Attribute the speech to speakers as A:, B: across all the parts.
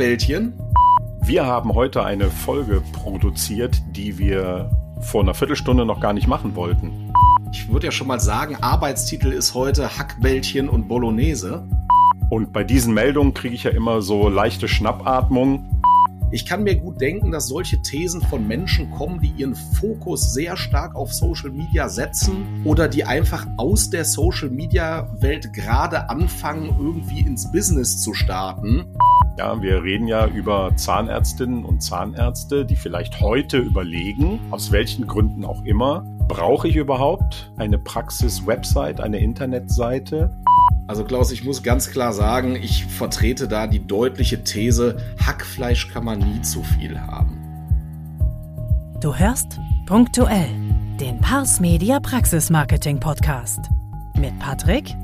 A: Hackbällchen.
B: Wir haben heute eine Folge produziert, die wir vor einer Viertelstunde noch gar nicht machen wollten.
A: Ich würde ja schon mal sagen, Arbeitstitel ist heute Hackbällchen und Bolognese.
B: Und bei diesen Meldungen kriege ich ja immer so leichte Schnappatmung.
A: Ich kann mir gut denken, dass solche Thesen von Menschen kommen, die ihren Fokus sehr stark auf Social Media setzen oder die einfach aus der Social Media Welt gerade anfangen, irgendwie ins Business zu starten.
B: Ja, wir reden ja über Zahnärztinnen und Zahnärzte, die vielleicht heute überlegen, aus welchen Gründen auch immer, brauche ich überhaupt eine Praxis-Website, eine Internetseite?
A: Also Klaus, ich muss ganz klar sagen, ich vertrete da die deutliche These, Hackfleisch kann man nie zu viel haben.
C: Du hörst punktuell den Pars Media Praxis Marketing Podcast mit Patrick,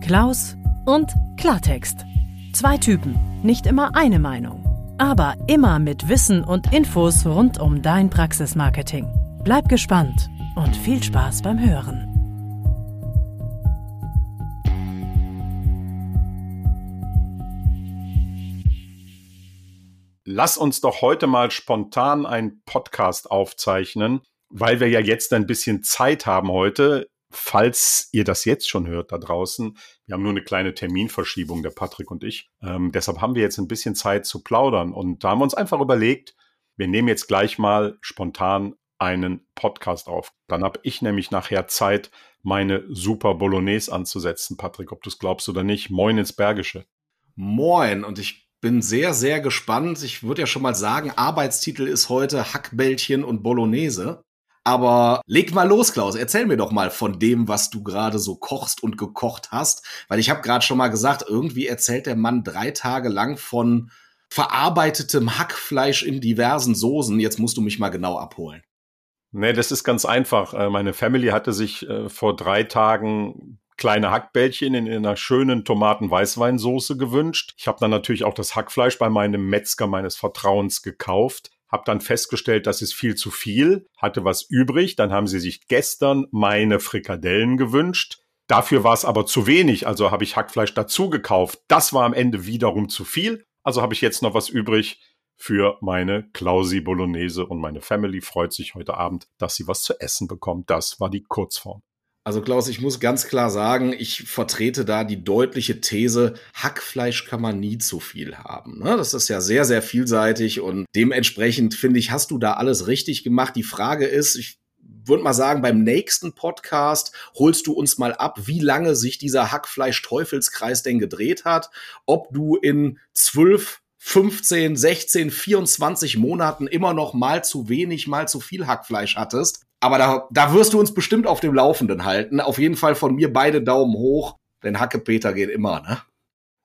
C: Klaus und Klartext. Zwei Typen, nicht immer eine Meinung, aber immer mit Wissen und Infos rund um dein Praxismarketing. Bleib gespannt und viel Spaß beim Hören.
B: lass uns doch heute mal spontan einen Podcast aufzeichnen, weil wir ja jetzt ein bisschen Zeit haben heute. Falls ihr das jetzt schon hört da draußen, wir haben nur eine kleine Terminverschiebung, der Patrick und ich. Ähm, deshalb haben wir jetzt ein bisschen Zeit zu plaudern. Und da haben wir uns einfach überlegt, wir nehmen jetzt gleich mal spontan einen Podcast auf. Dann habe ich nämlich nachher Zeit, meine Super Bolognese anzusetzen. Patrick, ob du es glaubst oder nicht. Moin ins Bergische.
A: Moin und ich bin sehr, sehr gespannt. Ich würde ja schon mal sagen, Arbeitstitel ist heute Hackbällchen und Bolognese. Aber leg mal los, Klaus. Erzähl mir doch mal von dem, was du gerade so kochst und gekocht hast. Weil ich habe gerade schon mal gesagt, irgendwie erzählt der Mann drei Tage lang von verarbeitetem Hackfleisch in diversen Soßen. Jetzt musst du mich mal genau abholen.
B: Nee, das ist ganz einfach. Äh, meine Family hatte sich äh, vor drei Tagen kleine Hackbällchen in einer schönen Tomaten-Weißweinsoße gewünscht. Ich habe dann natürlich auch das Hackfleisch bei meinem Metzger meines Vertrauens gekauft. Hab dann festgestellt, das ist viel zu viel, hatte was übrig. Dann haben sie sich gestern meine Frikadellen gewünscht. Dafür war es aber zu wenig, also habe ich Hackfleisch dazu gekauft. Das war am Ende wiederum zu viel. Also habe ich jetzt noch was übrig für meine Klausi Bolognese und meine Family freut sich heute Abend, dass sie was zu essen bekommt. Das war die Kurzform.
A: Also Klaus, ich muss ganz klar sagen, ich vertrete da die deutliche These, Hackfleisch kann man nie zu viel haben. Ne? Das ist ja sehr, sehr vielseitig und dementsprechend finde ich, hast du da alles richtig gemacht. Die Frage ist, ich würde mal sagen, beim nächsten Podcast holst du uns mal ab, wie lange sich dieser Hackfleisch-Teufelskreis denn gedreht hat, ob du in zwölf 15, 16, 24 Monaten immer noch mal zu wenig, mal zu viel Hackfleisch hattest. Aber da, da wirst du uns bestimmt auf dem Laufenden halten. Auf jeden Fall von mir beide Daumen hoch, denn Hackepeter geht immer, ne?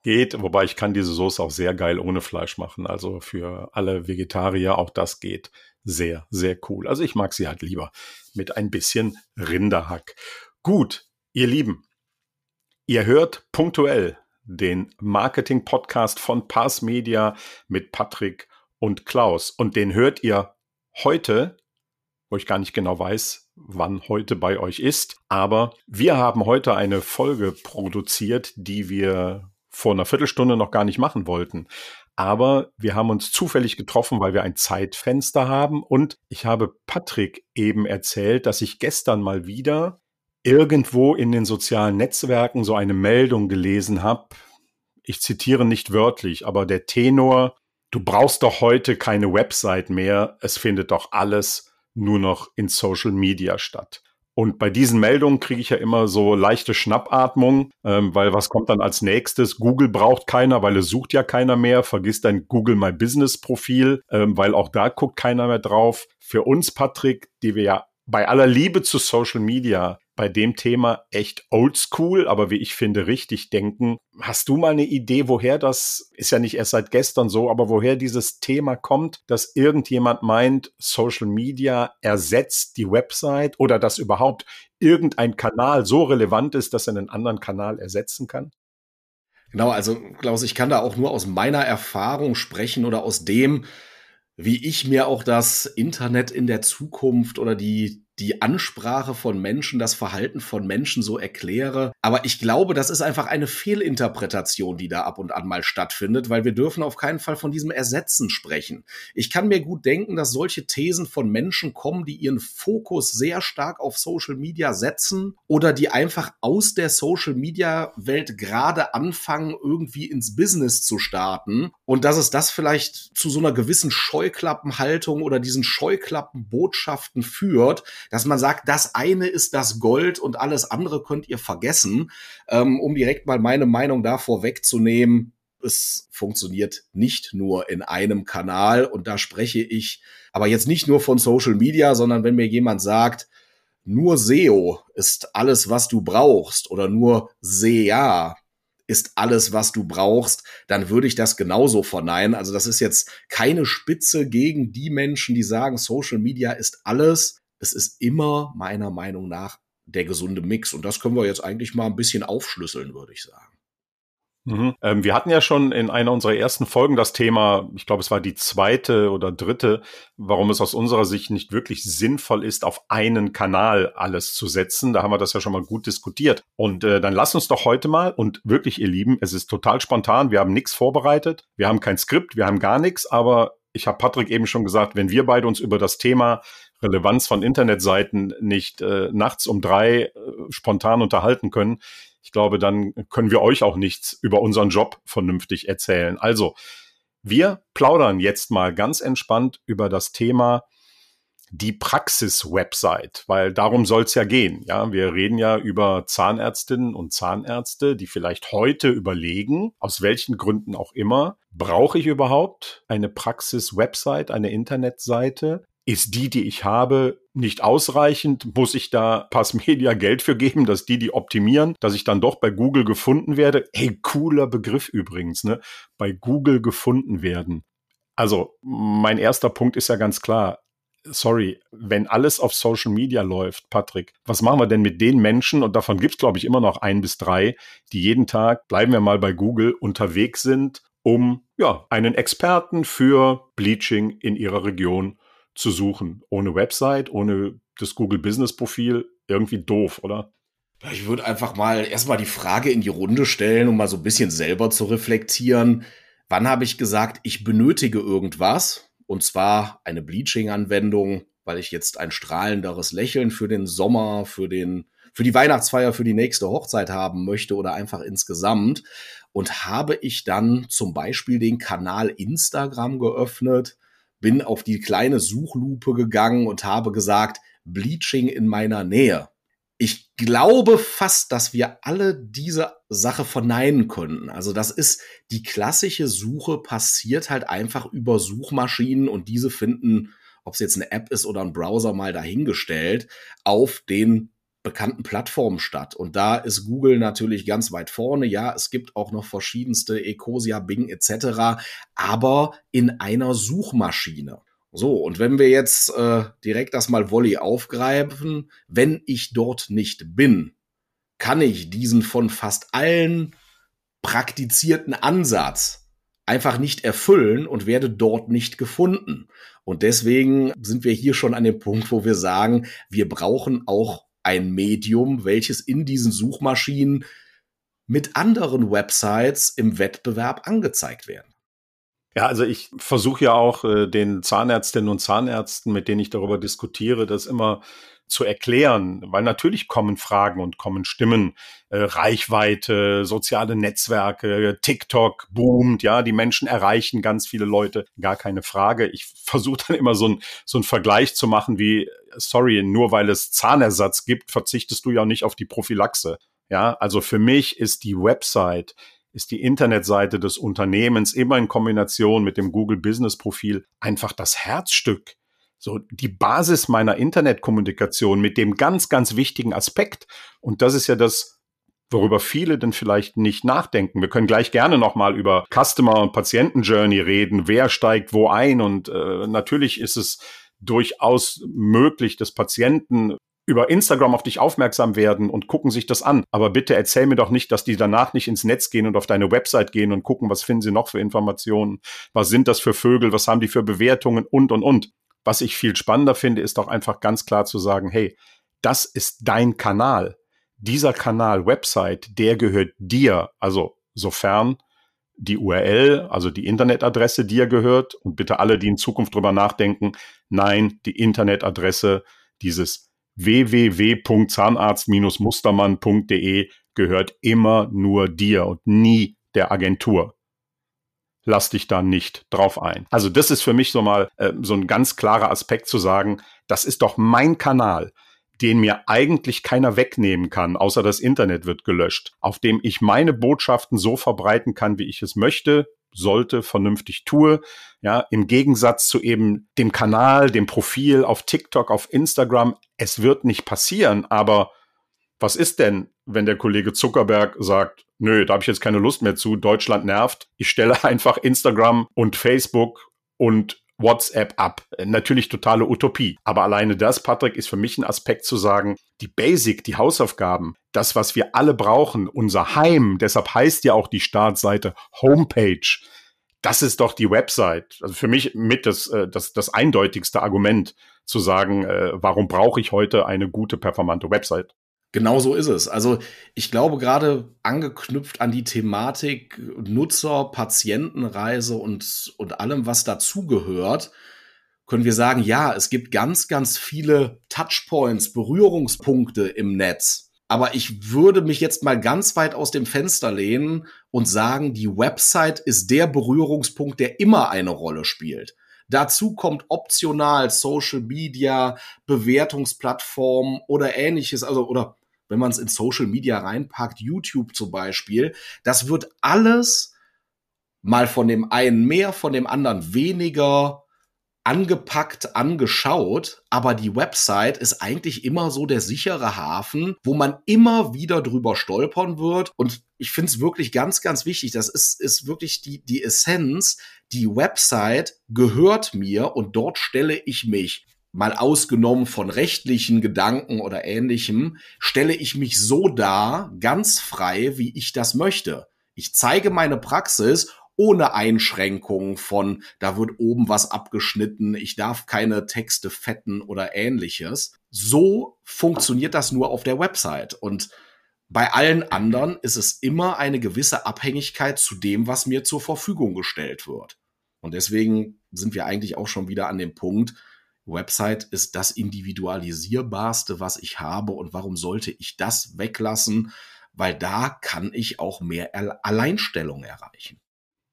B: Geht, wobei ich kann diese Soße auch sehr geil ohne Fleisch machen. Also für alle Vegetarier, auch das geht sehr, sehr cool. Also ich mag sie halt lieber mit ein bisschen Rinderhack. Gut, ihr Lieben, ihr hört punktuell den Marketing-Podcast von Pars Media mit Patrick und Klaus. Und den hört ihr heute, wo ich gar nicht genau weiß, wann heute bei euch ist. Aber wir haben heute eine Folge produziert, die wir vor einer Viertelstunde noch gar nicht machen wollten. Aber wir haben uns zufällig getroffen, weil wir ein Zeitfenster haben. Und ich habe Patrick eben erzählt, dass ich gestern mal wieder irgendwo in den sozialen Netzwerken so eine Meldung gelesen habe. Ich zitiere nicht wörtlich, aber der Tenor, du brauchst doch heute keine Website mehr, es findet doch alles nur noch in Social Media statt. Und bei diesen Meldungen kriege ich ja immer so leichte Schnappatmung, ähm, weil was kommt dann als nächstes? Google braucht keiner, weil es sucht ja keiner mehr. Vergiss dein Google My Business Profil, ähm, weil auch da guckt keiner mehr drauf. Für uns, Patrick, die wir ja bei aller Liebe zu Social Media bei dem Thema echt oldschool, aber wie ich finde, richtig denken. Hast du mal eine Idee, woher das, ist ja nicht erst seit gestern so, aber woher dieses Thema kommt, dass irgendjemand meint, Social Media ersetzt die Website oder dass überhaupt irgendein Kanal so relevant ist, dass er einen anderen Kanal ersetzen kann?
A: Genau, also Klaus, ich kann da auch nur aus meiner Erfahrung sprechen oder aus dem, wie ich mir auch das Internet in der Zukunft oder die die Ansprache von Menschen, das Verhalten von Menschen so erkläre. Aber ich glaube, das ist einfach eine Fehlinterpretation, die da ab und an mal stattfindet, weil wir dürfen auf keinen Fall von diesem Ersetzen sprechen. Ich kann mir gut denken, dass solche Thesen von Menschen kommen, die ihren Fokus sehr stark auf Social Media setzen oder die einfach aus der Social Media Welt gerade anfangen, irgendwie ins Business zu starten und dass es das vielleicht zu so einer gewissen Scheuklappenhaltung oder diesen Scheuklappenbotschaften führt, dass man sagt, das eine ist das Gold und alles andere könnt ihr vergessen, ähm, um direkt mal meine Meinung davor wegzunehmen. Es funktioniert nicht nur in einem Kanal und da spreche ich aber jetzt nicht nur von Social Media, sondern wenn mir jemand sagt, nur SEO ist alles, was du brauchst oder nur SEA ist alles, was du brauchst, dann würde ich das genauso verneinen. Also das ist jetzt keine Spitze gegen die Menschen, die sagen, Social Media ist alles. Es ist immer meiner Meinung nach der gesunde Mix. Und das können wir jetzt eigentlich mal ein bisschen aufschlüsseln, würde ich sagen.
B: Mhm. Ähm, wir hatten ja schon in einer unserer ersten Folgen das Thema, ich glaube, es war die zweite oder dritte, warum es aus unserer Sicht nicht wirklich sinnvoll ist, auf einen Kanal alles zu setzen. Da haben wir das ja schon mal gut diskutiert. Und äh, dann lass uns doch heute mal, und wirklich, ihr Lieben, es ist total spontan, wir haben nichts vorbereitet, wir haben kein Skript, wir haben gar nichts, aber ich habe Patrick eben schon gesagt, wenn wir beide uns über das Thema Relevanz von Internetseiten nicht äh, nachts um drei äh, spontan unterhalten können, ich glaube, dann können wir euch auch nichts über unseren Job vernünftig erzählen. Also, wir plaudern jetzt mal ganz entspannt über das Thema die Praxis-Website, weil darum soll es ja gehen. Ja, wir reden ja über Zahnärztinnen und Zahnärzte, die vielleicht heute überlegen, aus welchen Gründen auch immer, brauche ich überhaupt eine Praxis-Website, eine Internetseite? Ist die, die ich habe, nicht ausreichend? Muss ich da Passmedia Geld für geben, dass die die optimieren, dass ich dann doch bei Google gefunden werde? Hey, cooler Begriff übrigens, ne? Bei Google gefunden werden. Also, mein erster Punkt ist ja ganz klar. Sorry, wenn alles auf Social Media läuft, Patrick, was machen wir denn mit den Menschen, und davon gibt es, glaube ich, immer noch ein bis drei, die jeden Tag, bleiben wir mal bei Google, unterwegs sind, um ja, einen Experten für Bleaching in ihrer Region zu suchen. Ohne Website, ohne das Google Business Profil, irgendwie doof, oder?
A: Ich würde einfach mal erstmal die Frage in die Runde stellen, um mal so ein bisschen selber zu reflektieren. Wann habe ich gesagt, ich benötige irgendwas? Und zwar eine Bleaching-Anwendung, weil ich jetzt ein strahlenderes Lächeln für den Sommer, für den, für die Weihnachtsfeier, für die nächste Hochzeit haben möchte oder einfach insgesamt. Und habe ich dann zum Beispiel den Kanal Instagram geöffnet, bin auf die kleine Suchlupe gegangen und habe gesagt, Bleaching in meiner Nähe. Ich glaube fast, dass wir alle diese Sache verneinen können. Also das ist die klassische Suche passiert halt einfach über Suchmaschinen und diese finden, ob es jetzt eine App ist oder ein Browser mal dahingestellt, auf den bekannten Plattformen statt. Und da ist Google natürlich ganz weit vorne. Ja, es gibt auch noch verschiedenste Ecosia, Bing etc., aber in einer Suchmaschine. So, und wenn wir jetzt äh, direkt das mal Volley aufgreifen, wenn ich dort nicht bin, kann ich diesen von fast allen praktizierten Ansatz einfach nicht erfüllen und werde dort nicht gefunden. Und deswegen sind wir hier schon an dem Punkt, wo wir sagen, wir brauchen auch ein Medium, welches in diesen Suchmaschinen mit anderen Websites im Wettbewerb angezeigt werden.
B: Ja, also ich versuche ja auch äh, den Zahnärztinnen und Zahnärzten, mit denen ich darüber diskutiere, das immer zu erklären, weil natürlich kommen Fragen und kommen Stimmen, äh, Reichweite, soziale Netzwerke, TikTok boomt, ja, die Menschen erreichen ganz viele Leute, gar keine Frage. Ich versuche dann immer so ein so ein Vergleich zu machen wie, sorry, nur weil es Zahnersatz gibt, verzichtest du ja nicht auf die Prophylaxe. Ja, also für mich ist die Website, ist die Internetseite des Unternehmens immer in Kombination mit dem Google Business Profil einfach das Herzstück so die Basis meiner Internetkommunikation mit dem ganz, ganz wichtigen Aspekt. Und das ist ja das, worüber viele denn vielleicht nicht nachdenken. Wir können gleich gerne nochmal über Customer und Patienten Journey reden. Wer steigt wo ein? Und äh, natürlich ist es durchaus möglich, dass Patienten über Instagram auf dich aufmerksam werden und gucken sich das an. Aber bitte erzähl mir doch nicht, dass die danach nicht ins Netz gehen und auf deine Website gehen und gucken, was finden sie noch für Informationen, was sind das für Vögel, was haben die für Bewertungen und, und, und. Was ich viel spannender finde, ist doch einfach ganz klar zu sagen, hey, das ist dein Kanal. Dieser Kanal, Website, der gehört dir. Also sofern die URL, also die Internetadresse dir gehört. Und bitte alle, die in Zukunft drüber nachdenken, nein, die Internetadresse dieses www.zahnarzt-mustermann.de gehört immer nur dir und nie der Agentur. Lass dich da nicht drauf ein. Also das ist für mich so mal äh, so ein ganz klarer Aspekt zu sagen, das ist doch mein Kanal den mir eigentlich keiner wegnehmen kann, außer das Internet wird gelöscht, auf dem ich meine Botschaften so verbreiten kann, wie ich es möchte, sollte, vernünftig tue. Ja, im Gegensatz zu eben dem Kanal, dem Profil auf TikTok, auf Instagram. Es wird nicht passieren, aber was ist denn, wenn der Kollege Zuckerberg sagt, nö, da habe ich jetzt keine Lust mehr zu, Deutschland nervt. Ich stelle einfach Instagram und Facebook und WhatsApp ab. Natürlich totale Utopie. Aber alleine das, Patrick, ist für mich ein Aspekt zu sagen, die Basic, die Hausaufgaben, das, was wir alle brauchen, unser Heim, deshalb heißt ja auch die Startseite Homepage. Das ist doch die Website. Also für mich mit das, äh, das, das eindeutigste Argument zu sagen, äh, warum brauche ich heute eine gute, performante Website?
A: Genau so ist es. Also ich glaube gerade angeknüpft an die Thematik Nutzer, Patientenreise und, und allem, was dazugehört, können wir sagen, ja, es gibt ganz, ganz viele Touchpoints, Berührungspunkte im Netz. Aber ich würde mich jetzt mal ganz weit aus dem Fenster lehnen und sagen, die Website ist der Berührungspunkt, der immer eine Rolle spielt. Dazu kommt optional Social Media, Bewertungsplattformen oder ähnliches, also oder wenn man es in Social Media reinpackt, YouTube zum Beispiel, das wird alles mal von dem einen mehr, von dem anderen weniger angepackt, angeschaut, aber die Website ist eigentlich immer so der sichere Hafen, wo man immer wieder drüber stolpern wird. Und ich finde es wirklich ganz, ganz wichtig. Das ist, ist wirklich die, die Essenz. Die Website gehört mir und dort stelle ich mich mal ausgenommen von rechtlichen Gedanken oder ähnlichem, stelle ich mich so dar, ganz frei, wie ich das möchte. Ich zeige meine Praxis ohne Einschränkungen von, da wird oben was abgeschnitten, ich darf keine Texte fetten oder ähnliches. So funktioniert das nur auf der Website. Und bei allen anderen ist es immer eine gewisse Abhängigkeit zu dem, was mir zur Verfügung gestellt wird. Und deswegen sind wir eigentlich auch schon wieder an dem Punkt, Website ist das individualisierbarste, was ich habe und warum sollte ich das weglassen? Weil da kann ich auch mehr Alleinstellung erreichen.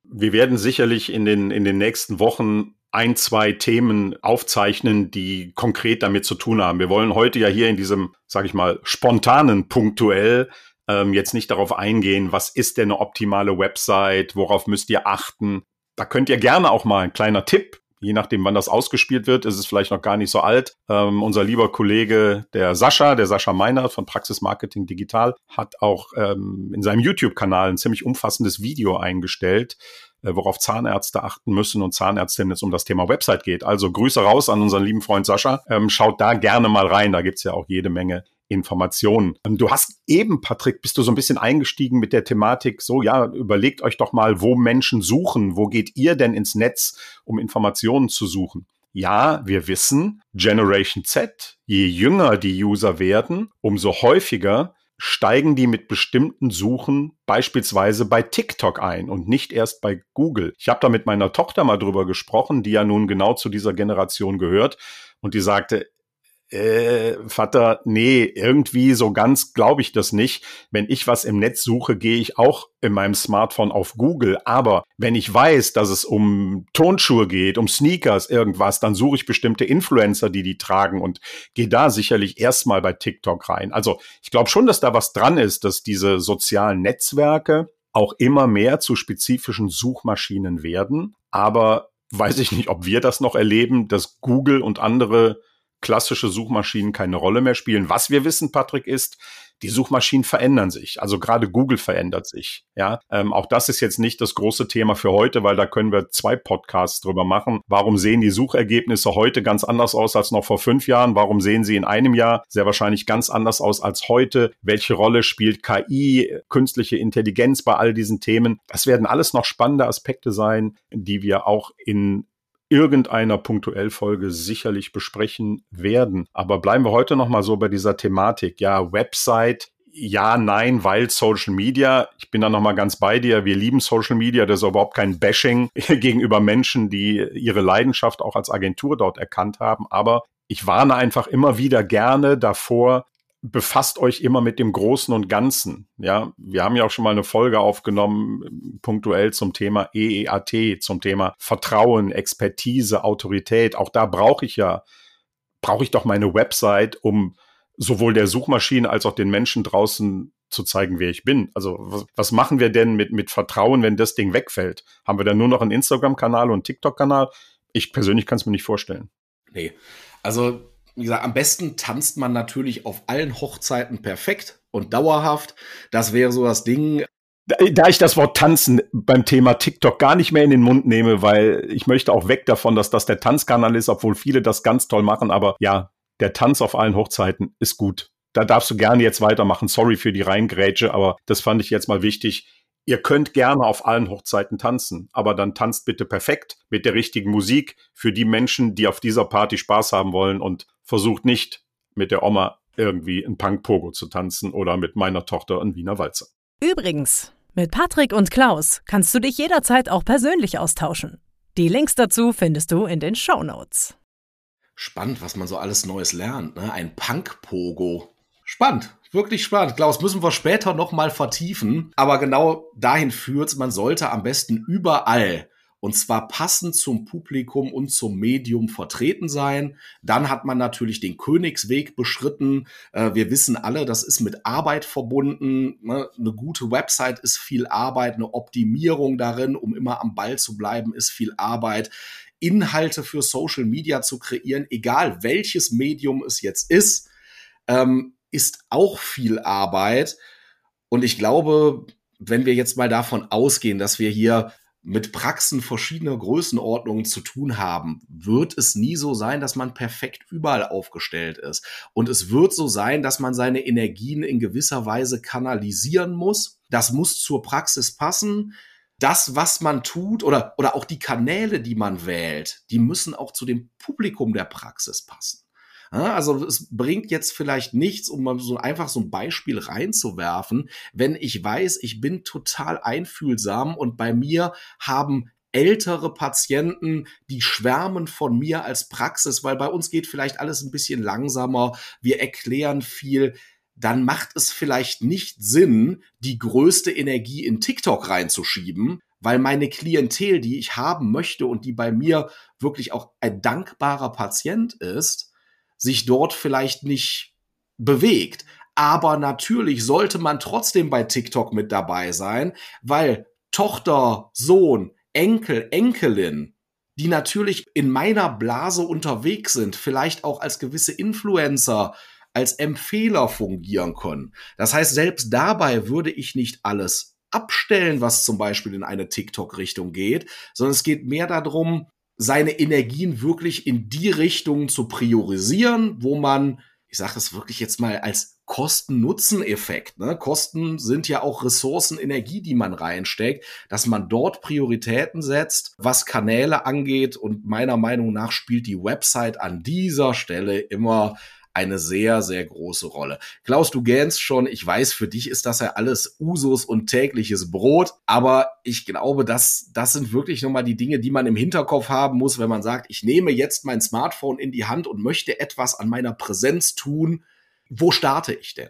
B: Wir werden sicherlich in den, in den nächsten Wochen ein, zwei Themen aufzeichnen, die konkret damit zu tun haben. Wir wollen heute ja hier in diesem, sage ich mal, spontanen punktuell ähm, jetzt nicht darauf eingehen, was ist denn eine optimale Website, worauf müsst ihr achten. Da könnt ihr gerne auch mal ein kleiner Tipp je nachdem, wann das ausgespielt wird, ist es vielleicht noch gar nicht so alt. Ähm, unser lieber Kollege, der Sascha, der Sascha Meinert von Praxis Marketing Digital, hat auch ähm, in seinem YouTube-Kanal ein ziemlich umfassendes Video eingestellt, äh, worauf Zahnärzte achten müssen und Zahnärztinnen es um das Thema Website geht. Also Grüße raus an unseren lieben Freund Sascha. Ähm, schaut da gerne mal rein, da gibt's ja auch jede Menge Informationen. Ähm, du hast eben, Patrick, bist du so ein bisschen eingestiegen mit der Thematik, so ja, überlegt euch doch mal, wo Menschen suchen. Wo geht ihr denn ins Netz, um Informationen zu suchen? Ja, wir wissen, Generation Z, je jünger die User werden, umso häufiger steigen die mit bestimmten Suchen beispielsweise bei TikTok ein und nicht erst bei Google. Ich habe da mit meiner Tochter mal drüber gesprochen, die ja nun genau zu dieser Generation gehört und die sagte, äh, Vater, nee, irgendwie so ganz glaube ich das nicht. Wenn ich was im Netz suche, gehe ich auch in meinem Smartphone auf Google. Aber wenn ich weiß, dass es um Tonschuhe geht, um Sneakers, irgendwas, dann suche ich bestimmte Influencer, die die tragen und gehe da sicherlich erstmal bei TikTok rein. Also ich glaube schon, dass da was dran ist, dass diese sozialen Netzwerke auch immer mehr zu spezifischen Suchmaschinen werden. Aber weiß ich nicht, ob wir das noch erleben, dass Google und andere klassische Suchmaschinen keine Rolle mehr spielen. Was wir wissen, Patrick, ist, die Suchmaschinen verändern sich. Also gerade Google verändert sich. Ja, ähm, auch das ist jetzt nicht das große Thema für heute, weil da können wir zwei Podcasts drüber machen. Warum sehen die Suchergebnisse heute ganz anders aus als noch vor fünf Jahren? Warum sehen sie in einem Jahr sehr wahrscheinlich ganz anders aus als heute? Welche Rolle spielt KI, künstliche Intelligenz bei all diesen Themen? Das werden alles noch spannende Aspekte sein, die wir auch in irgendeiner punktuell Folge sicherlich besprechen werden. Aber bleiben wir heute noch mal so bei dieser Thematik. Ja, Website, ja, nein, weil Social Media, ich bin da nochmal ganz bei dir, wir lieben Social Media, das ist überhaupt kein Bashing gegenüber Menschen, die ihre Leidenschaft auch als Agentur dort erkannt haben, aber ich warne einfach immer wieder gerne davor, befasst euch immer mit dem Großen und Ganzen. Ja, wir haben ja auch schon mal eine Folge aufgenommen, punktuell zum Thema EEAT, zum Thema Vertrauen, Expertise, Autorität. Auch da brauche ich ja, brauche ich doch meine Website, um sowohl der Suchmaschine als auch den Menschen draußen zu zeigen, wer ich bin. Also was, machen wir denn mit, mit Vertrauen, wenn das Ding wegfällt? Haben wir dann nur noch einen Instagram-Kanal und TikTok-Kanal? Ich persönlich kann es mir nicht vorstellen.
A: Nee, also wie gesagt, am besten tanzt man natürlich auf allen Hochzeiten perfekt und dauerhaft. Das wäre so das Ding.
B: Da ich das Wort tanzen beim Thema TikTok gar nicht mehr in den Mund nehme, weil ich möchte auch weg davon, dass das der Tanzkanal ist, obwohl viele das ganz toll machen. Aber ja, der Tanz auf allen Hochzeiten ist gut. Da darfst du gerne jetzt weitermachen. Sorry für die Reingrätsche, aber das fand ich jetzt mal wichtig. Ihr könnt gerne auf allen Hochzeiten tanzen, aber dann tanzt bitte perfekt mit der richtigen Musik für die Menschen, die auf dieser Party Spaß haben wollen und versucht nicht mit der Oma irgendwie ein Punk-Pogo zu tanzen oder mit meiner Tochter ein Wiener Walzer.
C: Übrigens, mit Patrick und Klaus kannst du dich jederzeit auch persönlich austauschen. Die Links dazu findest du in den Show Notes.
A: Spannend, was man so alles Neues lernt, ne? Ein Punk-Pogo. Spannend, wirklich spannend. Klaus, müssen wir später noch mal vertiefen. Aber genau dahin führt man sollte am besten überall und zwar passend zum Publikum und zum Medium vertreten sein. Dann hat man natürlich den Königsweg beschritten. Äh, wir wissen alle, das ist mit Arbeit verbunden. Ne? Eine gute Website ist viel Arbeit, eine Optimierung darin, um immer am Ball zu bleiben, ist viel Arbeit. Inhalte für Social Media zu kreieren, egal welches Medium es jetzt ist, ähm, ist auch viel Arbeit. Und ich glaube, wenn wir jetzt mal davon ausgehen, dass wir hier mit Praxen verschiedener Größenordnungen zu tun haben, wird es nie so sein, dass man perfekt überall aufgestellt ist. Und es wird so sein, dass man seine Energien in gewisser Weise kanalisieren muss. Das muss zur Praxis passen. Das, was man tut oder, oder auch die Kanäle, die man wählt, die müssen auch zu dem Publikum der Praxis passen. Also es bringt jetzt vielleicht nichts, um mal so einfach so ein Beispiel reinzuwerfen, wenn ich weiß, ich bin total einfühlsam und bei mir haben ältere Patienten, die schwärmen von mir als Praxis, weil bei uns geht vielleicht alles ein bisschen langsamer, wir erklären viel, dann macht es vielleicht nicht Sinn, die größte Energie in TikTok reinzuschieben, weil meine Klientel, die ich haben möchte und die bei mir wirklich auch ein dankbarer Patient ist, sich dort vielleicht nicht bewegt. Aber natürlich sollte man trotzdem bei TikTok mit dabei sein, weil Tochter, Sohn, Enkel, Enkelin, die natürlich in meiner Blase unterwegs sind, vielleicht auch als gewisse Influencer, als Empfehler fungieren können. Das heißt, selbst dabei würde ich nicht alles abstellen, was zum Beispiel in eine TikTok-Richtung geht, sondern es geht mehr darum, seine Energien wirklich in die Richtung zu priorisieren, wo man, ich sage das wirklich jetzt mal als Kosten-Nutzen-Effekt. Ne? Kosten sind ja auch Ressourcen, Energie, die man reinsteckt, dass man dort Prioritäten setzt, was Kanäle angeht. Und meiner Meinung nach spielt die Website an dieser Stelle immer eine sehr, sehr große Rolle. Klaus, du gähnst schon, ich weiß, für dich ist das ja alles Usus und tägliches Brot, aber ich glaube, das, das sind wirklich nochmal die Dinge, die man im Hinterkopf haben muss, wenn man sagt, ich nehme jetzt mein Smartphone in die Hand und möchte etwas an meiner Präsenz tun. Wo starte ich denn?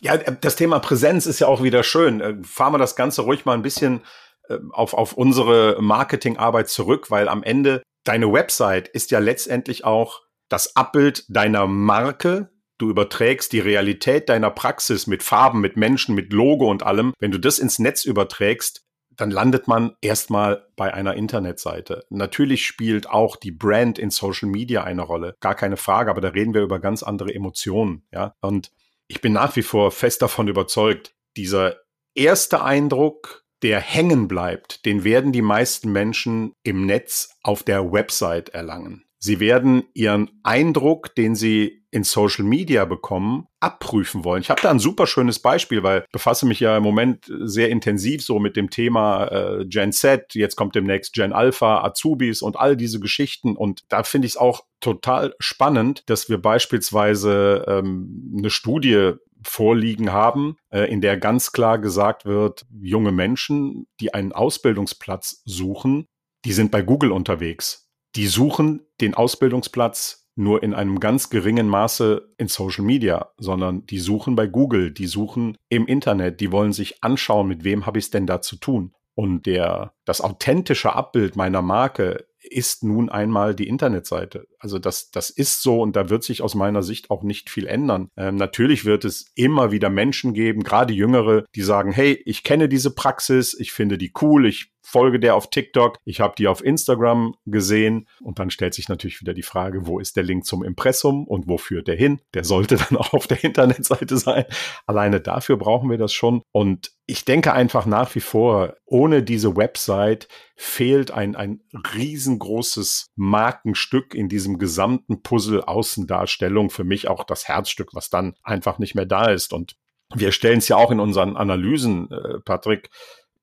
B: Ja, das Thema Präsenz ist ja auch wieder schön. Äh, fahren wir das Ganze ruhig mal ein bisschen äh, auf, auf unsere Marketingarbeit zurück, weil am Ende deine Website ist ja letztendlich auch das Abbild deiner Marke, du überträgst die Realität deiner Praxis mit Farben, mit Menschen, mit Logo und allem. Wenn du das ins Netz überträgst, dann landet man erstmal bei einer Internetseite. Natürlich spielt auch die Brand in Social Media eine Rolle, gar keine Frage, aber da reden wir über ganz andere Emotionen, ja. Und ich bin nach wie vor fest davon überzeugt, dieser erste Eindruck, der hängen bleibt, den werden die meisten Menschen im Netz auf der Website erlangen. Sie werden ihren Eindruck, den sie in Social Media bekommen, abprüfen wollen. Ich habe da ein super schönes Beispiel, weil befasse mich ja im Moment sehr intensiv so mit dem Thema äh, Gen Z, jetzt kommt demnächst Gen Alpha, Azubis und all diese Geschichten. Und da finde ich es auch total spannend, dass wir beispielsweise ähm, eine Studie vorliegen haben, äh, in der ganz klar gesagt wird, junge Menschen, die einen Ausbildungsplatz suchen, die sind bei Google unterwegs. Die suchen den Ausbildungsplatz nur in einem ganz geringen Maße in Social Media, sondern die suchen bei Google, die suchen im Internet, die wollen sich anschauen, mit wem habe ich es denn da zu tun. Und der, das authentische Abbild meiner Marke ist nun einmal die Internetseite. Also das, das ist so und da wird sich aus meiner Sicht auch nicht viel ändern. Ähm, natürlich wird es immer wieder Menschen geben, gerade Jüngere, die sagen, hey, ich kenne diese Praxis, ich finde die cool, ich folge der auf TikTok, ich habe die auf Instagram gesehen und dann stellt sich natürlich wieder die Frage, wo ist der Link zum Impressum und wo führt der hin? Der sollte dann auch auf der Internetseite sein. Alleine dafür brauchen wir das schon und ich denke einfach nach wie vor, ohne diese Website fehlt ein, ein riesengroßes Markenstück in diesem gesamten Puzzle Außendarstellung. Für mich auch das Herzstück, was dann einfach nicht mehr da ist. Und wir stellen es ja auch in unseren Analysen, äh, Patrick,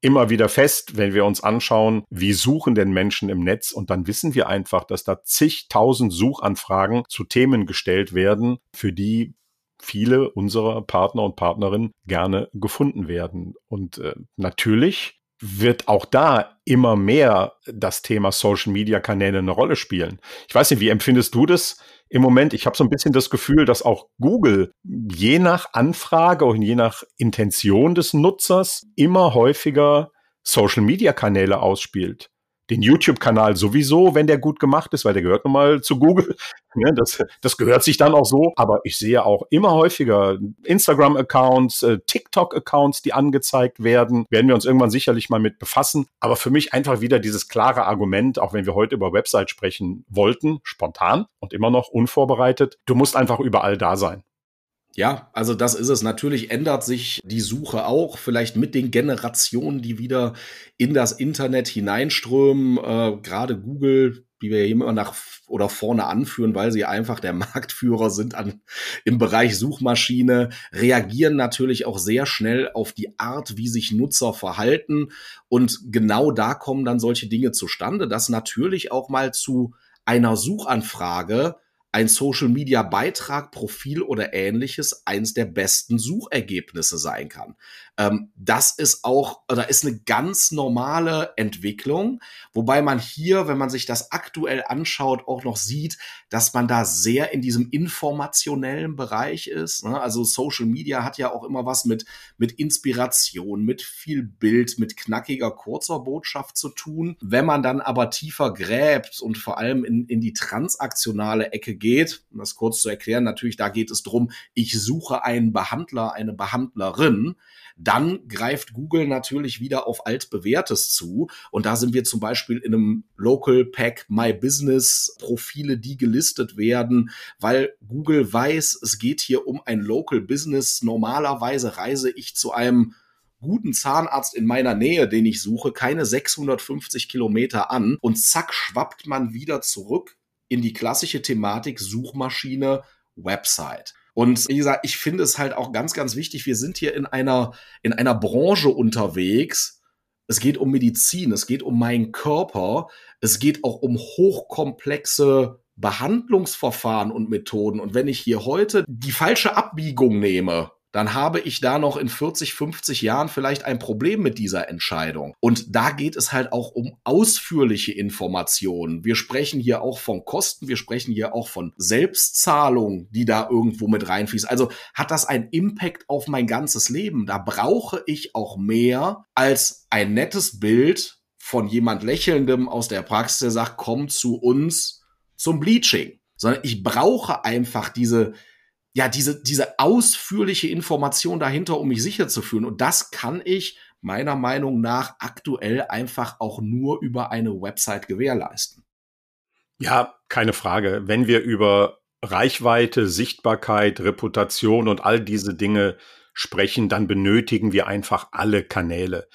B: immer wieder fest, wenn wir uns anschauen, wie suchen denn Menschen im Netz und dann wissen wir einfach, dass da zigtausend Suchanfragen zu Themen gestellt werden, für die viele unserer Partner und Partnerinnen gerne gefunden werden. Und äh, natürlich wird auch da immer mehr das Thema Social Media Kanäle eine Rolle spielen. Ich weiß nicht, wie empfindest du das im Moment? Ich habe so ein bisschen das Gefühl, dass auch Google je nach Anfrage und je nach Intention des Nutzers immer häufiger Social Media Kanäle ausspielt den YouTube-Kanal sowieso, wenn der gut gemacht ist, weil der gehört nun mal zu Google. Ne, das, das gehört sich dann auch so. Aber ich sehe auch immer häufiger Instagram-Accounts, äh, TikTok-Accounts, die angezeigt werden. Werden wir uns irgendwann sicherlich mal mit befassen. Aber für mich einfach wieder dieses klare Argument, auch wenn wir heute über Website sprechen wollten, spontan und immer noch unvorbereitet. Du musst einfach überall da sein.
A: Ja, also das ist es. Natürlich ändert sich die Suche auch, vielleicht mit den Generationen, die wieder in das Internet hineinströmen. Äh, Gerade Google, wie wir immer nach oder vorne anführen, weil sie einfach der Marktführer sind an, im Bereich Suchmaschine, reagieren natürlich auch sehr schnell auf die Art, wie sich Nutzer verhalten. Und genau da kommen dann solche Dinge zustande, dass natürlich auch mal zu einer Suchanfrage ein Social Media Beitrag, Profil oder ähnliches eins der besten Suchergebnisse sein kann. Ähm, das ist auch, oder ist eine ganz normale Entwicklung, wobei man hier, wenn man sich das aktuell anschaut, auch noch sieht, dass man da sehr in diesem informationellen Bereich ist. Ne? Also Social Media hat ja auch immer was mit, mit Inspiration, mit viel Bild, mit knackiger, kurzer Botschaft zu tun. Wenn man dann aber tiefer gräbt und vor allem in, in die transaktionale Ecke geht, um das kurz zu erklären, natürlich, da geht es drum, ich suche einen Behandler, eine Behandlerin, dann greift Google natürlich wieder auf altbewährtes zu. Und da sind wir zum Beispiel in einem Local Pack My Business Profile, die gelistet werden, weil Google weiß, es geht hier um ein Local Business. Normalerweise reise ich zu einem guten Zahnarzt in meiner Nähe, den ich suche, keine 650 Kilometer an und zack schwappt man wieder zurück in die klassische Thematik Suchmaschine, Website. Und wie gesagt, ich finde es halt auch ganz, ganz wichtig. Wir sind hier in einer, in einer Branche unterwegs. Es geht um Medizin, es geht um meinen Körper, es geht auch um hochkomplexe Behandlungsverfahren und Methoden. Und wenn ich hier heute die falsche Abbiegung nehme, dann habe ich da noch in 40, 50 Jahren vielleicht ein Problem mit dieser Entscheidung. Und da geht es halt auch um ausführliche Informationen. Wir sprechen hier auch von Kosten, wir sprechen hier auch von Selbstzahlung, die da irgendwo mit reinfließt. Also hat das einen Impact auf mein ganzes Leben. Da brauche ich auch mehr als ein nettes Bild von jemand Lächelndem aus der Praxis, der sagt, komm zu uns zum Bleaching. Sondern ich brauche einfach diese, ja, diese, diese ausführliche Information dahinter, um mich sicher zu fühlen. Und das kann ich meiner Meinung nach aktuell einfach auch nur über eine Website gewährleisten.
B: Ja, keine Frage. Wenn wir über Reichweite, Sichtbarkeit, Reputation und all diese Dinge sprechen, dann benötigen wir einfach alle Kanäle.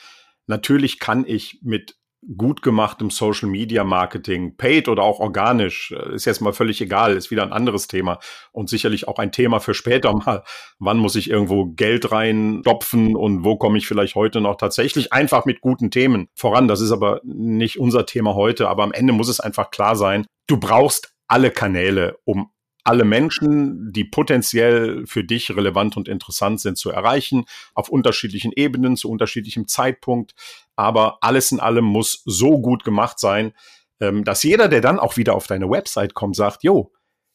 B: Natürlich kann ich mit gut gemachtem Social Media Marketing, paid oder auch organisch, äh, ist jetzt mal völlig egal, ist wieder ein anderes Thema und sicherlich auch ein Thema für später mal. Wann muss ich irgendwo Geld reindopfen und wo komme ich vielleicht heute noch tatsächlich einfach mit guten Themen voran? Das ist aber nicht unser Thema heute, aber am Ende muss es einfach klar sein, du brauchst alle Kanäle, um alle Menschen, die potenziell für dich relevant und interessant sind, zu erreichen, auf unterschiedlichen Ebenen, zu unterschiedlichem Zeitpunkt. Aber alles in allem muss so gut gemacht sein, ähm, dass jeder, der dann auch wieder auf deine Website kommt, sagt, jo,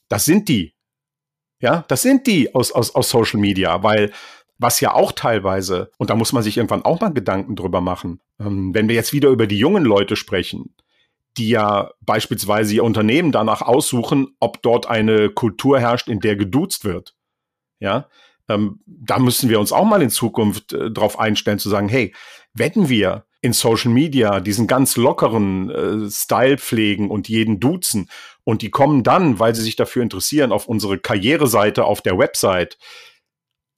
B: das sind die. Ja, das sind die aus, aus, aus Social Media, weil was ja auch teilweise, und da muss man sich irgendwann auch mal Gedanken drüber machen, ähm, wenn wir jetzt wieder über die jungen Leute sprechen, die ja beispielsweise ihr Unternehmen danach aussuchen, ob dort eine Kultur herrscht, in der geduzt wird. Ja, ähm, da müssen wir uns auch mal in Zukunft äh, darauf einstellen, zu sagen, hey, wenn wir in Social Media diesen ganz lockeren äh, Style pflegen und jeden duzen und die kommen dann, weil sie sich dafür interessieren, auf unsere Karriereseite auf der Website,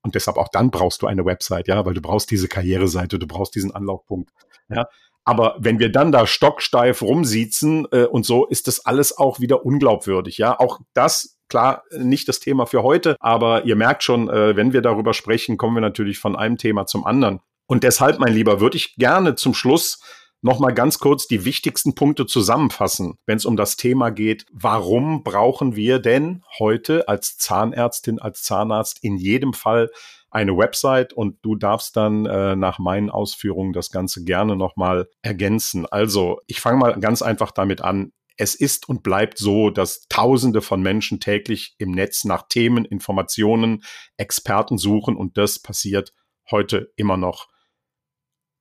B: und deshalb auch dann brauchst du eine Website, ja, weil du brauchst diese Karriereseite, du brauchst diesen Anlaufpunkt. Ja, aber wenn wir dann da stocksteif rumsiezen äh, und so, ist das alles auch wieder unglaubwürdig. Ja, auch das klar nicht das Thema für heute, aber ihr merkt schon, äh, wenn wir darüber sprechen, kommen wir natürlich von einem Thema zum anderen. Und deshalb, mein Lieber, würde ich gerne zum Schluss noch mal ganz kurz die wichtigsten Punkte zusammenfassen, wenn es um das Thema geht, warum brauchen wir denn heute als Zahnärztin, als Zahnarzt in jedem Fall eine Website und du darfst dann äh, nach meinen Ausführungen das Ganze gerne nochmal ergänzen. Also, ich fange mal ganz einfach damit an. Es ist und bleibt so, dass Tausende von Menschen täglich im Netz nach Themen, Informationen, Experten suchen und das passiert heute immer noch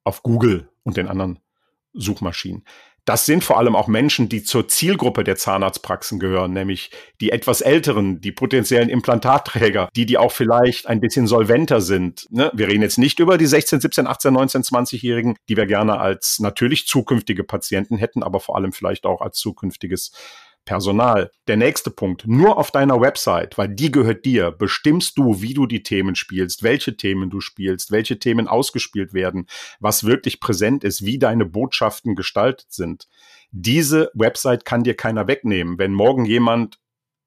B: auf Google und den anderen Suchmaschinen. Das sind vor allem auch Menschen, die zur Zielgruppe der Zahnarztpraxen gehören, nämlich die etwas älteren, die potenziellen Implantatträger, die, die auch vielleicht ein bisschen solventer sind. Ne? Wir reden jetzt nicht über die 16, 17, 18, 19, 20-Jährigen, die wir gerne als natürlich zukünftige Patienten hätten, aber vor allem vielleicht auch als zukünftiges Personal. Der nächste Punkt, nur auf deiner Website, weil die gehört dir, bestimmst du, wie du die Themen spielst, welche Themen du spielst, welche Themen ausgespielt werden, was wirklich präsent ist, wie deine Botschaften gestaltet sind. Diese Website kann dir keiner wegnehmen. Wenn morgen jemand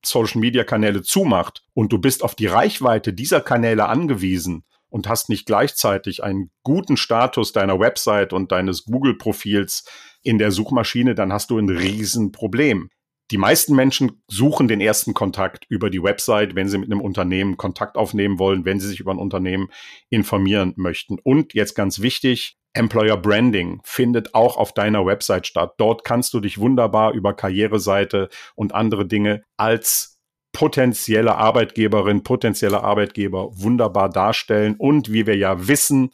B: Social Media Kanäle zumacht und du bist auf die Reichweite dieser Kanäle angewiesen, und hast nicht gleichzeitig einen guten Status deiner Website und deines Google-Profils in der Suchmaschine, dann hast du ein Riesenproblem die meisten Menschen suchen den ersten Kontakt über die Website, wenn sie mit einem Unternehmen Kontakt aufnehmen wollen, wenn sie sich über ein Unternehmen informieren möchten. Und jetzt ganz wichtig, Employer Branding findet auch auf deiner Website statt. Dort kannst du dich wunderbar über Karriereseite und andere Dinge als potenzielle Arbeitgeberin, potenzielle Arbeitgeber wunderbar darstellen. Und wie wir ja wissen,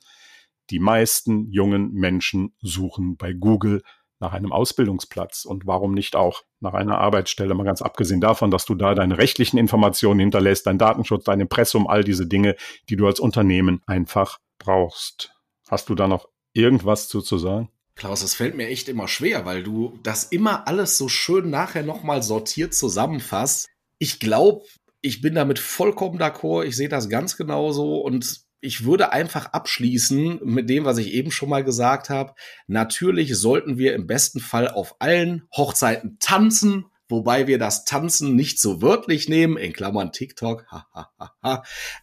B: die meisten jungen Menschen suchen bei Google nach einem Ausbildungsplatz und warum nicht auch nach einer Arbeitsstelle, mal ganz abgesehen davon, dass du da deine rechtlichen Informationen hinterlässt, dein Datenschutz, dein Impressum, all diese Dinge, die du als Unternehmen einfach brauchst. Hast du da noch irgendwas zu, zu sagen?
A: Klaus, es fällt mir echt immer schwer, weil du das immer alles so schön nachher nochmal sortiert zusammenfasst. Ich glaube, ich bin damit vollkommen d'accord. Ich sehe das ganz genauso und ich würde einfach abschließen mit dem, was ich eben schon mal gesagt habe. Natürlich sollten wir im besten Fall auf allen Hochzeiten tanzen, wobei wir das Tanzen nicht so wörtlich nehmen, in Klammern TikTok.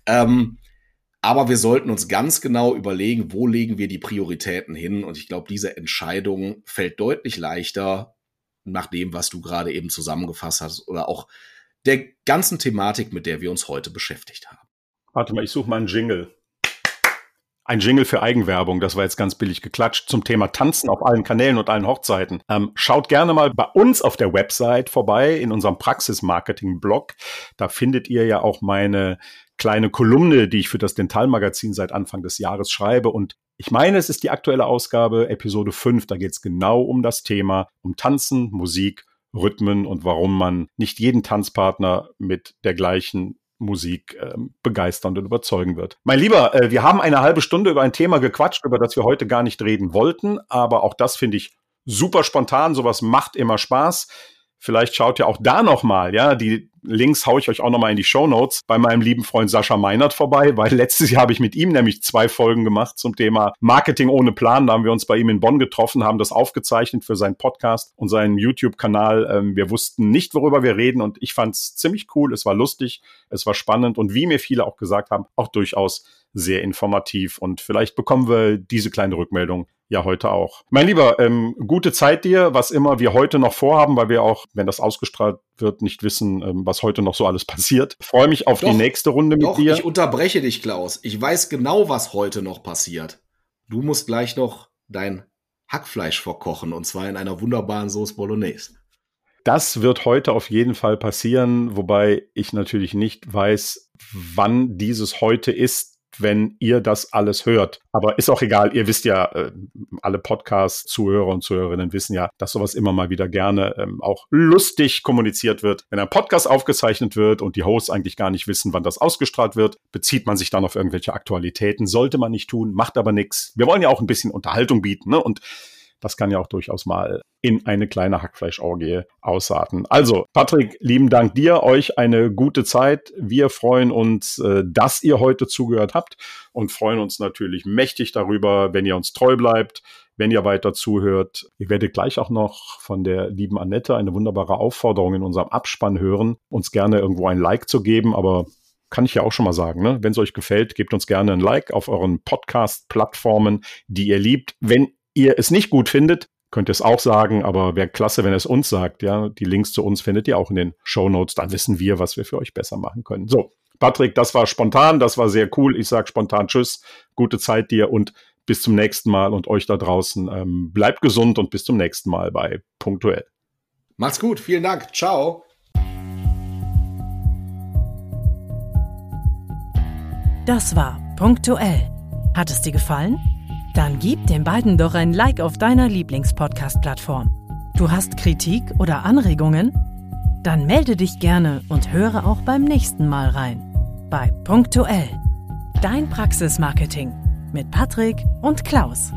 A: ähm, aber wir sollten uns ganz genau überlegen, wo legen wir die Prioritäten hin. Und ich glaube, diese Entscheidung fällt deutlich leichter nach dem, was du gerade eben zusammengefasst hast oder auch der ganzen Thematik, mit der wir uns heute beschäftigt haben.
B: Warte mal, ich suche mal einen Jingle. Ein Jingle für Eigenwerbung, das war jetzt ganz billig geklatscht, zum Thema Tanzen auf allen Kanälen und allen Hochzeiten. Ähm, schaut gerne mal bei uns auf der Website vorbei, in unserem Praxis-Marketing-Blog. Da findet ihr ja auch meine kleine Kolumne, die ich für das Dentalmagazin seit Anfang des Jahres schreibe. Und ich meine, es ist die aktuelle Ausgabe, Episode 5. Da geht es genau um das Thema, um Tanzen, Musik, Rhythmen und warum man nicht jeden Tanzpartner mit der gleichen Musik äh, begeistern und überzeugen wird. Mein Lieber, äh, wir haben eine halbe Stunde über ein Thema gequatscht, über das wir heute gar nicht reden wollten, aber auch das finde ich super spontan. Sowas macht immer Spaß. Vielleicht schaut ihr auch da nochmal, ja, die Links haue ich euch auch nochmal in die Show Notes bei meinem lieben Freund Sascha Meinert vorbei, weil letztes Jahr habe ich mit ihm nämlich zwei Folgen gemacht zum Thema Marketing ohne Plan. Da haben wir uns bei ihm in Bonn getroffen, haben das aufgezeichnet für seinen Podcast und seinen YouTube-Kanal. Ähm, wir wussten nicht, worüber wir reden und ich fand es ziemlich cool. Es war lustig, es war spannend und wie mir viele auch gesagt haben, auch durchaus sehr informativ. Und vielleicht bekommen wir diese kleine Rückmeldung ja heute auch. Mein Lieber, ähm, gute Zeit dir, was immer wir heute noch vorhaben, weil wir auch, wenn das ausgestrahlt wird, nicht wissen, ähm, was heute noch so alles passiert. Freue mich auf doch, die nächste Runde mit
A: doch,
B: dir.
A: Ich unterbreche dich, Klaus. Ich weiß genau, was heute noch passiert. Du musst gleich noch dein Hackfleisch vorkochen und zwar in einer wunderbaren Sauce Bolognese.
B: Das wird heute auf jeden Fall passieren, wobei ich natürlich nicht weiß, wann dieses heute ist wenn ihr das alles hört. Aber ist auch egal, ihr wisst ja, äh, alle Podcast-Zuhörer und Zuhörerinnen wissen ja, dass sowas immer mal wieder gerne ähm, auch lustig kommuniziert wird. Wenn ein Podcast aufgezeichnet wird und die Hosts eigentlich gar nicht wissen, wann das ausgestrahlt wird, bezieht man sich dann auf irgendwelche Aktualitäten. Sollte man nicht tun, macht aber nichts. Wir wollen ja auch ein bisschen Unterhaltung bieten, ne? Und das kann ja auch durchaus mal in eine kleine Hackfleischorgie ausarten. Also, Patrick, lieben Dank dir, euch eine gute Zeit. Wir freuen uns, äh, dass ihr heute zugehört habt und freuen uns natürlich mächtig darüber, wenn ihr uns treu bleibt, wenn ihr weiter zuhört. Ihr werdet gleich auch noch von der lieben Annette eine wunderbare Aufforderung in unserem Abspann hören, uns gerne irgendwo ein Like zu geben, aber kann ich ja auch schon mal sagen, ne? wenn es euch gefällt, gebt uns gerne ein Like auf euren Podcast-Plattformen, die ihr liebt. Wenn ihr es nicht gut findet, könnt ihr es auch sagen, aber wäre klasse, wenn ihr es uns sagt. Ja, die Links zu uns findet ihr auch in den Show Notes. Dann wissen wir, was wir für euch besser machen können. So, Patrick, das war spontan, das war sehr cool. Ich sage spontan Tschüss, gute Zeit dir und bis zum nächsten Mal und euch da draußen. Ähm, bleibt gesund und bis zum nächsten Mal bei Punktuell.
A: Macht's gut, vielen Dank. Ciao.
C: Das war Punktuell. Hat es dir gefallen? Dann gib den beiden doch ein Like auf deiner Lieblingspodcast-Plattform. Du hast Kritik oder Anregungen? Dann melde dich gerne und höre auch beim nächsten Mal rein. Bei Punktuell. Dein Praxismarketing mit Patrick und Klaus.